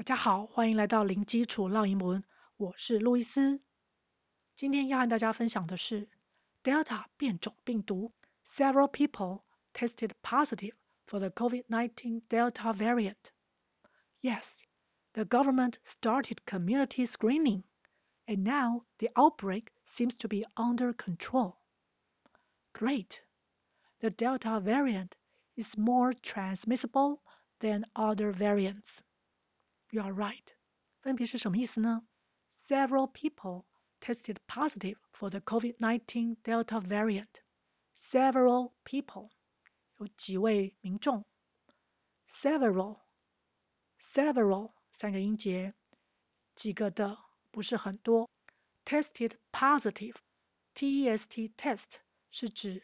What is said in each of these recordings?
大家好，欢迎来到零基础绕英文，我是路易斯。今天要和大家分享的是 Delta 变种病毒。Several people tested positive for the COVID-19 Delta variant. Yes, the government started community screening, and now the outbreak seems to be under control. Great. The Delta variant is more transmissible than other variants. You are right. 分别是什么意思呢？Several people tested positive for the COVID-19 Delta variant. Several people 有几位民众。Several, several 三个音节，几个的不是很多。Tested positive, T-E-S-T test 是指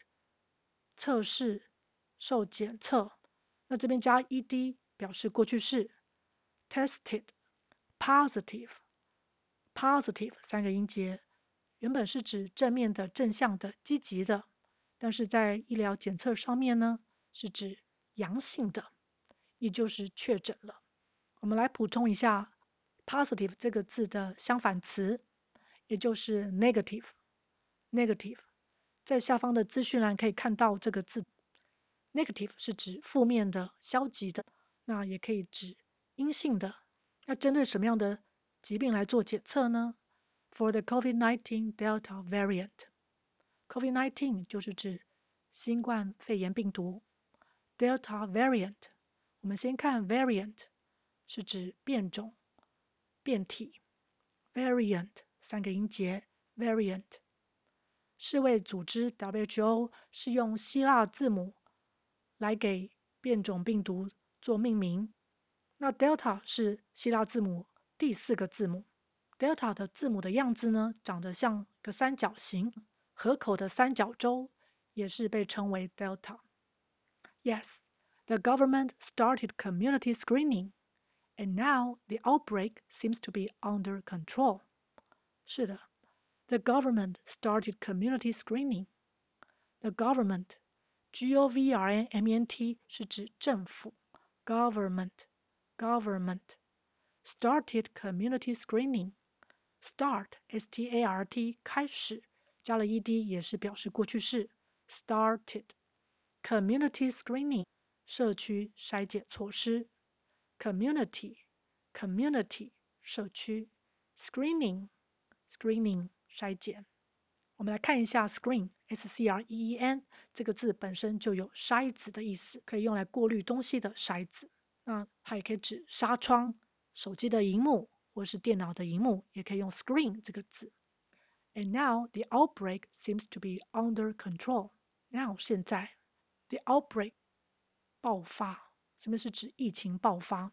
测试受检测，那这边加 ed 表示过去式。 Tested positive positive 三个音节，原本是指正面的、正向的、积极的，但是在医疗检测上面呢，是指阳性的，也就是确诊了。我们来补充一下 positive 这个字的相反词，也就是 negative negative，在下方的资讯栏可以看到这个字，negative 是指负面的、消极的，那也可以指。阴性的，要针对什么样的疾病来做检测呢？For the COVID-19 Delta variant，COVID-19 就是指新冠肺炎病毒。Delta variant，我们先看 variant，是指变种、变体。Variant 三个音节，variant。世卫组织 WHO 是用希腊字母来给变种病毒做命名。那 Delta 是希腊字母第四个字母，Delta 的字母的样子呢，长得像个三角形，河口的三角洲也是被称为 Delta。Yes, the government started community screening, and now the outbreak seems to be under control. 是的，the government started community screening. The government, G-O-V-E-R-N-M-E-N-T 是指政府，government。 Government started community screening. Start, S-T-A-R-T，开始，加了 ed 也是表示过去式。Started community screening，社区筛检措施。Community, community，社区。Screening, screening，筛检。我们来看一下 screen, S-C-R-E-E-N 这个字本身就有筛子的意思，可以用来过滤东西的筛子。 那它也可以指纱窗、手机的荧幕或是电脑的荧幕，也可以用 screen 这个字。And now the outbreak seems to be under control. Now 现在 the outbreak 爆发，什么是指疫情爆发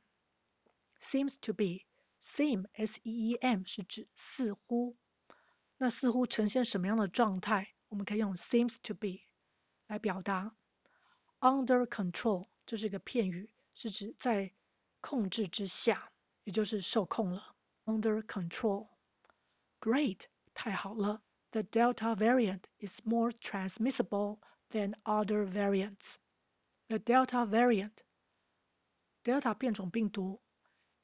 ？Seems to be seem s e e m 是指似乎，那似乎呈现什么样的状态？我们可以用 seems to be 来表达。Under control 这是一个片语。是指在控制之下，也就是受控了。Under control. Great，太好了。The Delta variant is more transmissible than other variants. The Delta variant，Delta 变种病毒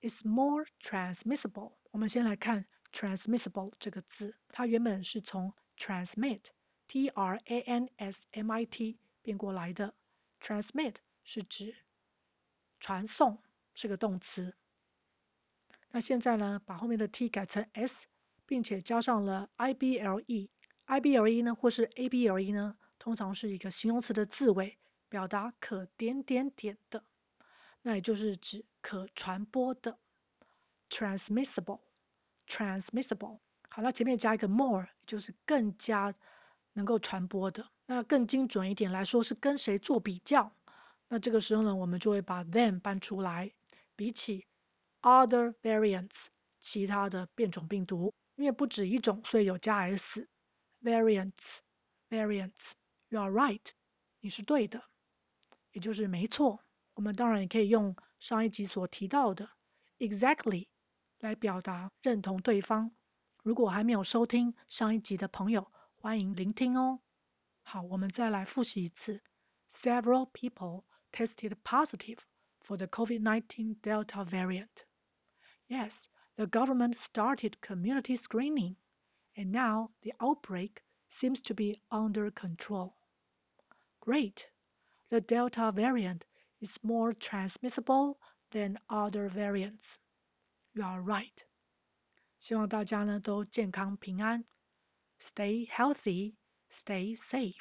is more transmissible。我们先来看 transmissible 这个字，它原本是从 transmit，T-R-A-N-S-M-I-T 变过来的。Transmit 是指传送是个动词，那现在呢，把后面的 t 改成 s，并且加上了 i b l e，i b l e 呢，或是 a b l e 呢，通常是一个形容词的字尾，表达可点点点的，那也就是指可传播的，transmissible，transmissible。好了，前面加一个 more，就是更加能够传播的，那更精准一点来说，是跟谁做比较？那这个时候呢，我们就会把 than 搬出来，比起 other variants 其他的变种病毒，因为不止一种，所以有加 s variants variants。You are right，你是对的，也就是没错。我们当然也可以用上一集所提到的 exactly 来表达认同对方。如果还没有收听上一集的朋友，欢迎聆听哦。好，我们再来复习一次，several people。tested positive for the COVID-19 Delta variant. Yes, the government started community screening, and now the outbreak seems to be under control. Great! The Delta variant is more transmissible than other variants. You are right. 希望大家呢都健康平安，Stay healthy, stay safe。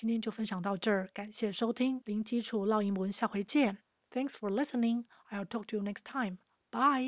今天就分享到这儿，感谢收听零基础绕英文，下回见。Thanks for listening. I'll talk to you next time. Bye.